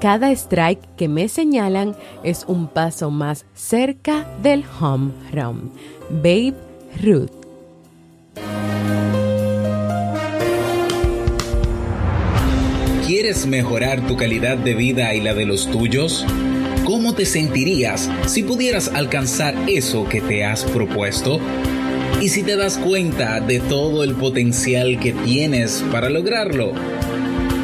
Cada strike que me señalan es un paso más cerca del home run. Babe Ruth. ¿Quieres mejorar tu calidad de vida y la de los tuyos? ¿Cómo te sentirías si pudieras alcanzar eso que te has propuesto? ¿Y si te das cuenta de todo el potencial que tienes para lograrlo?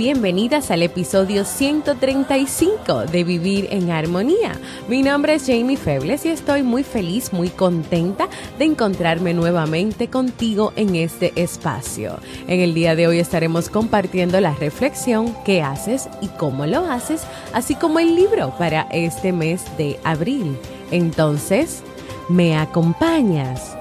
Bienvenidas al episodio 135 de Vivir en Armonía. Mi nombre es Jamie Febles y estoy muy feliz, muy contenta de encontrarme nuevamente contigo en este espacio. En el día de hoy estaremos compartiendo la reflexión que haces y cómo lo haces, así como el libro para este mes de abril. Entonces, ¿me acompañas?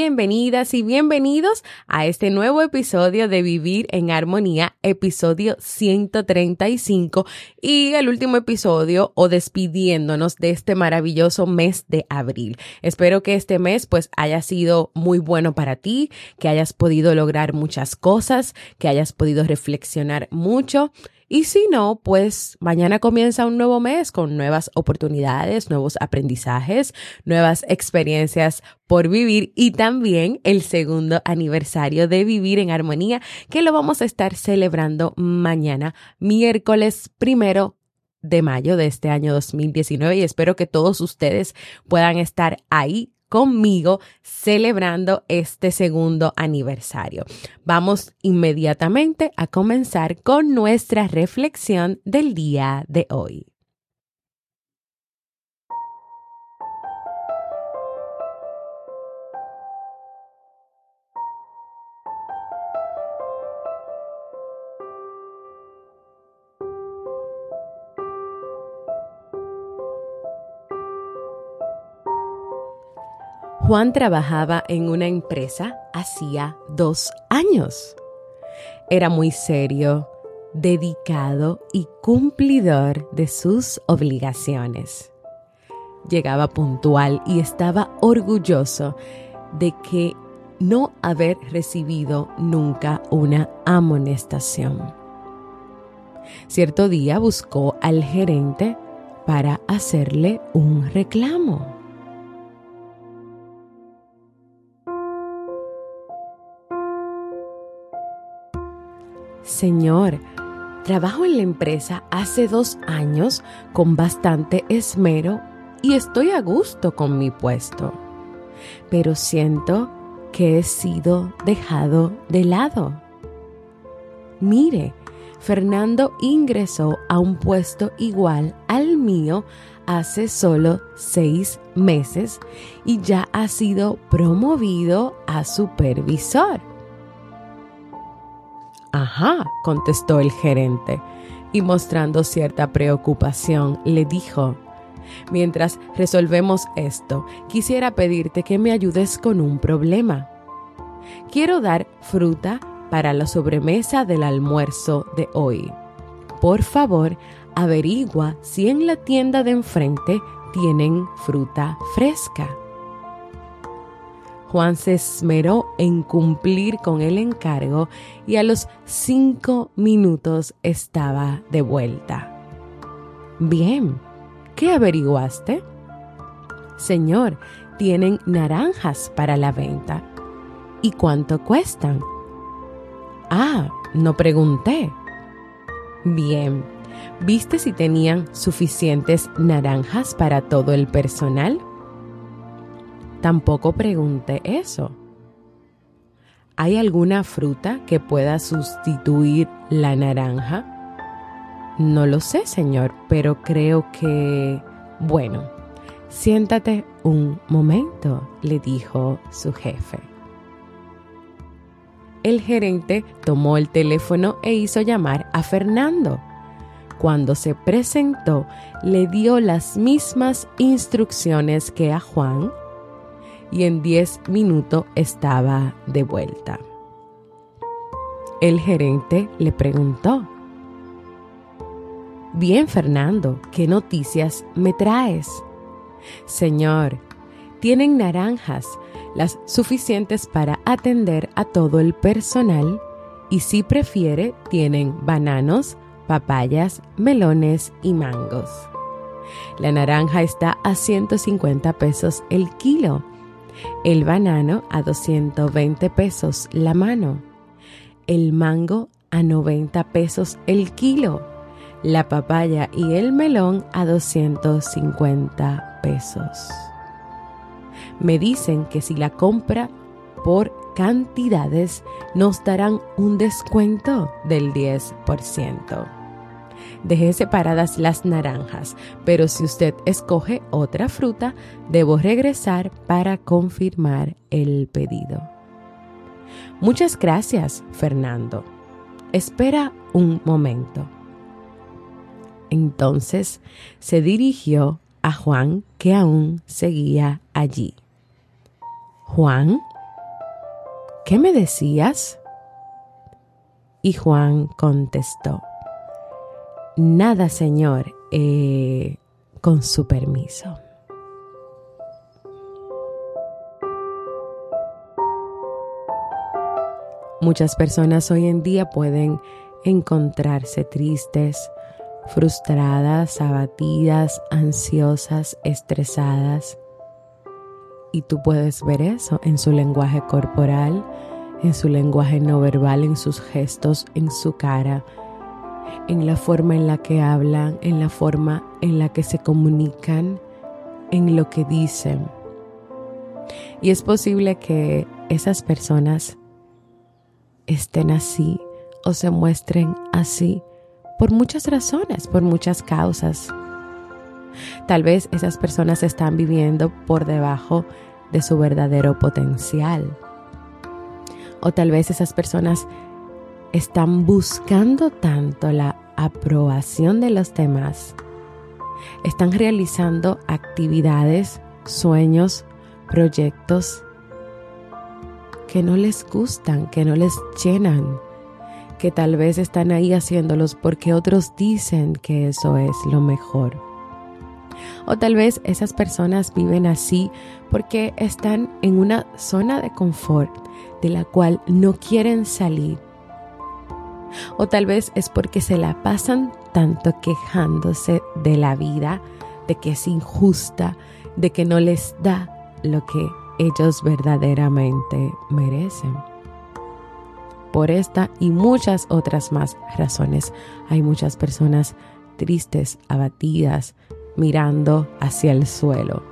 Bienvenidas y bienvenidos a este nuevo episodio de Vivir en Armonía, episodio 135 y el último episodio o despidiéndonos de este maravilloso mes de abril. Espero que este mes pues haya sido muy bueno para ti, que hayas podido lograr muchas cosas, que hayas podido reflexionar mucho y si no, pues mañana comienza un nuevo mes con nuevas oportunidades, nuevos aprendizajes, nuevas experiencias por vivir y también el segundo aniversario de Vivir en Armonía que lo vamos a estar celebrando mañana, miércoles primero de mayo de este año 2019 y espero que todos ustedes puedan estar ahí conmigo celebrando este segundo aniversario. Vamos inmediatamente a comenzar con nuestra reflexión del día de hoy. Juan trabajaba en una empresa hacía dos años. Era muy serio, dedicado y cumplidor de sus obligaciones. Llegaba puntual y estaba orgulloso de que no haber recibido nunca una amonestación. Cierto día buscó al gerente para hacerle un reclamo. Señor, trabajo en la empresa hace dos años con bastante esmero y estoy a gusto con mi puesto, pero siento que he sido dejado de lado. Mire, Fernando ingresó a un puesto igual al mío hace solo seis meses y ya ha sido promovido a supervisor. Ajá, contestó el gerente, y mostrando cierta preocupación, le dijo, Mientras resolvemos esto, quisiera pedirte que me ayudes con un problema. Quiero dar fruta para la sobremesa del almuerzo de hoy. Por favor, averigua si en la tienda de enfrente tienen fruta fresca. Juan se esmeró en cumplir con el encargo y a los cinco minutos estaba de vuelta. Bien, ¿qué averiguaste? Señor, tienen naranjas para la venta. ¿Y cuánto cuestan? Ah, no pregunté. Bien, ¿viste si tenían suficientes naranjas para todo el personal? Tampoco pregunté eso. ¿Hay alguna fruta que pueda sustituir la naranja? No lo sé, señor, pero creo que... Bueno, siéntate un momento, le dijo su jefe. El gerente tomó el teléfono e hizo llamar a Fernando. Cuando se presentó, le dio las mismas instrucciones que a Juan y en 10 minutos estaba de vuelta. El gerente le preguntó, Bien, Fernando, ¿qué noticias me traes? Señor, tienen naranjas, las suficientes para atender a todo el personal y si prefiere, tienen bananos, papayas, melones y mangos. La naranja está a 150 pesos el kilo el banano a 220 pesos la mano, el mango a 90 pesos el kilo, la papaya y el melón a 250 pesos. Me dicen que si la compra por cantidades nos darán un descuento del 10%. Dejé separadas las naranjas, pero si usted escoge otra fruta, debo regresar para confirmar el pedido. Muchas gracias, Fernando. Espera un momento. Entonces se dirigió a Juan, que aún seguía allí. Juan, ¿qué me decías? Y Juan contestó, Nada, Señor, eh, con su permiso. Muchas personas hoy en día pueden encontrarse tristes, frustradas, abatidas, ansiosas, estresadas. Y tú puedes ver eso en su lenguaje corporal, en su lenguaje no verbal, en sus gestos, en su cara, en la forma en la que hablan, en la forma en la que se comunican, en lo que dicen. Y es posible que esas personas estén así o se muestren así por muchas razones, por muchas causas. Tal vez esas personas están viviendo por debajo de su verdadero potencial. O tal vez esas personas están buscando tanto la aprobación de los demás, están realizando actividades, sueños, proyectos que no les gustan, que no les llenan, que tal vez están ahí haciéndolos porque otros dicen que eso es lo mejor. O tal vez esas personas viven así porque están en una zona de confort de la cual no quieren salir o tal vez es porque se la pasan tanto quejándose de la vida, de que es injusta, de que no les da lo que ellos verdaderamente merecen. Por esta y muchas otras más razones hay muchas personas tristes, abatidas, mirando hacia el suelo.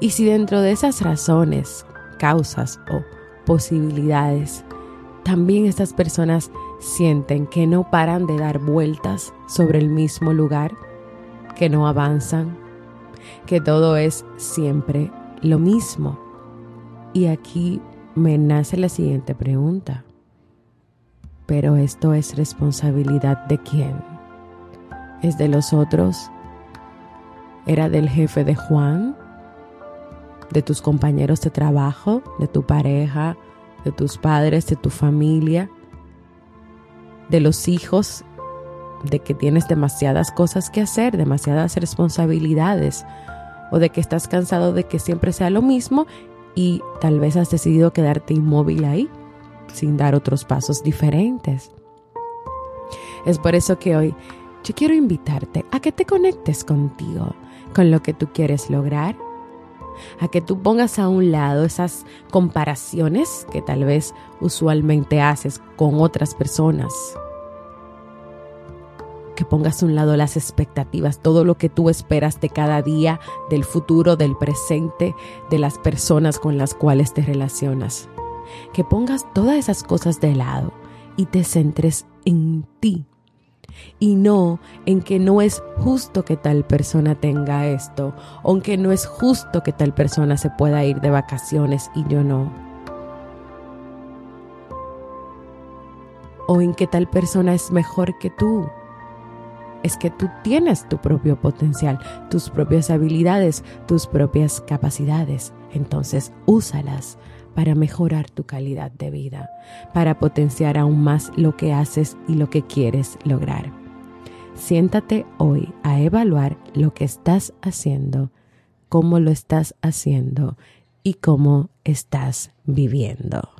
Y si dentro de esas razones, causas o posibilidades también estas personas sienten que no paran de dar vueltas sobre el mismo lugar, que no avanzan, que todo es siempre lo mismo. Y aquí me nace la siguiente pregunta. Pero esto es responsabilidad de quién? ¿Es de los otros? ¿Era del jefe de Juan? ¿De tus compañeros de trabajo? ¿De tu pareja? De tus padres, de tu familia, de los hijos, de que tienes demasiadas cosas que hacer, demasiadas responsabilidades, o de que estás cansado de que siempre sea lo mismo y tal vez has decidido quedarte inmóvil ahí, sin dar otros pasos diferentes. Es por eso que hoy yo quiero invitarte a que te conectes contigo, con lo que tú quieres lograr, a que tú pongas a un lado esas comparaciones que tal vez usualmente haces con otras personas. Que pongas a un lado las expectativas, todo lo que tú esperas de cada día, del futuro, del presente, de las personas con las cuales te relacionas. Que pongas todas esas cosas de lado y te centres en ti y no en que no es justo que tal persona tenga esto, o que no es justo que tal persona se pueda ir de vacaciones y yo no. O en que tal persona es mejor que tú. Es que tú tienes tu propio potencial, tus propias habilidades, tus propias capacidades. Entonces úsalas para mejorar tu calidad de vida, para potenciar aún más lo que haces y lo que quieres lograr. Siéntate hoy a evaluar lo que estás haciendo, cómo lo estás haciendo y cómo estás viviendo.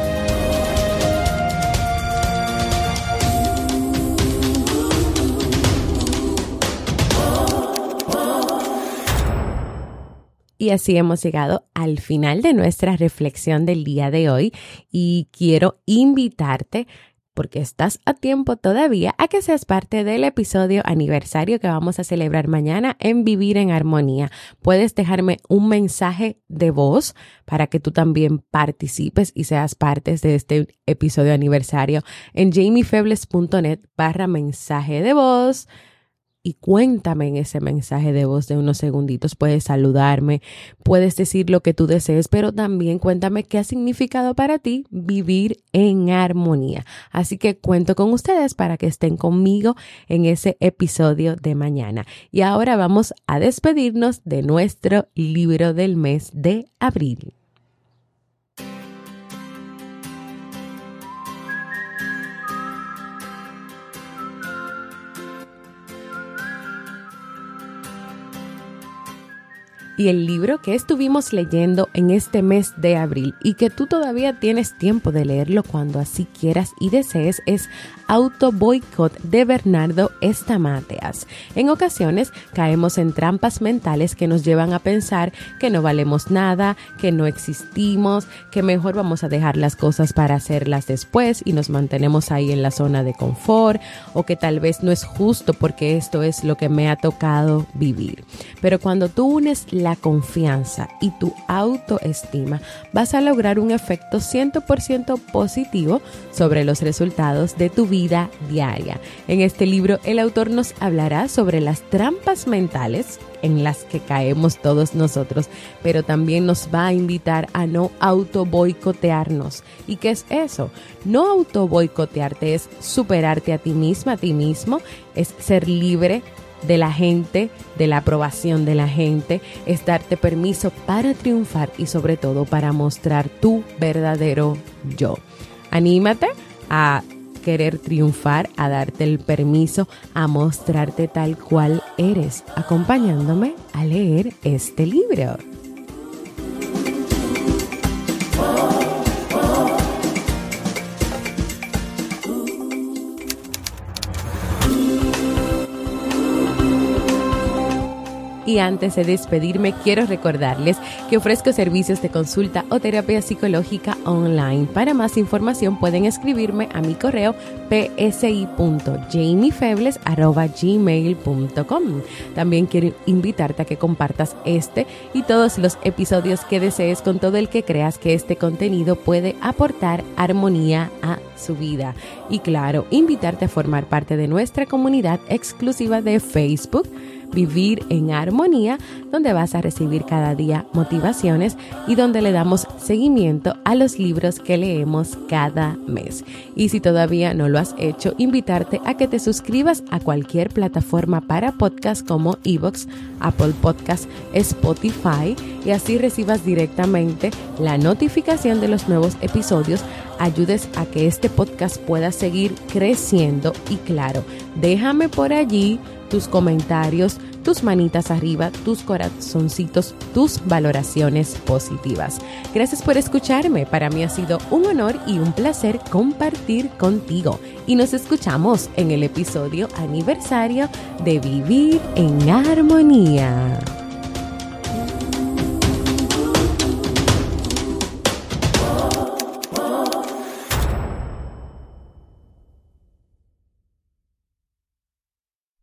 Y así hemos llegado al final de nuestra reflexión del día de hoy y quiero invitarte porque estás a tiempo todavía a que seas parte del episodio aniversario que vamos a celebrar mañana en Vivir en Armonía. Puedes dejarme un mensaje de voz para que tú también participes y seas parte de este episodio aniversario en jamiefebles.net barra mensaje de voz y cuéntame en ese mensaje de voz de unos segunditos. Puedes saludarme, puedes decir lo que tú desees, pero también cuéntame qué ha significado para ti vivir en armonía. Así que cuento con ustedes para que estén conmigo en ese episodio de mañana. Y ahora vamos a despedirnos de nuestro libro del mes de abril. Y el libro que estuvimos leyendo en este mes de abril y que tú todavía tienes tiempo de leerlo cuando así quieras y desees es Auto Boycott de Bernardo Estamateas. En ocasiones caemos en trampas mentales que nos llevan a pensar que no valemos nada, que no existimos, que mejor vamos a dejar las cosas para hacerlas después y nos mantenemos ahí en la zona de confort o que tal vez no es justo porque esto es lo que me ha tocado vivir. Pero cuando tú unes la confianza y tu autoestima, vas a lograr un efecto 100% positivo sobre los resultados de tu vida diaria. En este libro, el autor nos hablará sobre las trampas mentales en las que caemos todos nosotros, pero también nos va a invitar a no auto boicotearnos. ¿Y qué es eso? No auto boicotearte es superarte a ti misma, a ti mismo, es ser libre de la gente, de la aprobación de la gente, es darte permiso para triunfar y sobre todo para mostrar tu verdadero yo. Anímate a querer triunfar, a darte el permiso, a mostrarte tal cual eres, acompañándome a leer este libro. Y antes de despedirme, quiero recordarles que ofrezco servicios de consulta o terapia psicológica online. Para más información pueden escribirme a mi correo psi.jamiefebles.gmail.com. También quiero invitarte a que compartas este y todos los episodios que desees con todo el que creas que este contenido puede aportar armonía a su vida. Y claro, invitarte a formar parte de nuestra comunidad exclusiva de Facebook Vivir en Armonía, donde vas a recibir cada día motivaciones y donde le damos seguimiento a los libros que leemos cada mes. Y si todavía no lo has hecho, invitarte a que te suscribas a cualquier plataforma para podcast como Evox, Apple Podcast, Spotify y así recibas directamente la notificación de los nuevos episodios ayudes a que este podcast pueda seguir creciendo y claro, déjame por allí tus comentarios, tus manitas arriba, tus corazoncitos, tus valoraciones positivas. Gracias por escucharme. Para mí ha sido un honor y un placer compartir contigo. Y nos escuchamos en el episodio aniversario de Vivir en Armonía.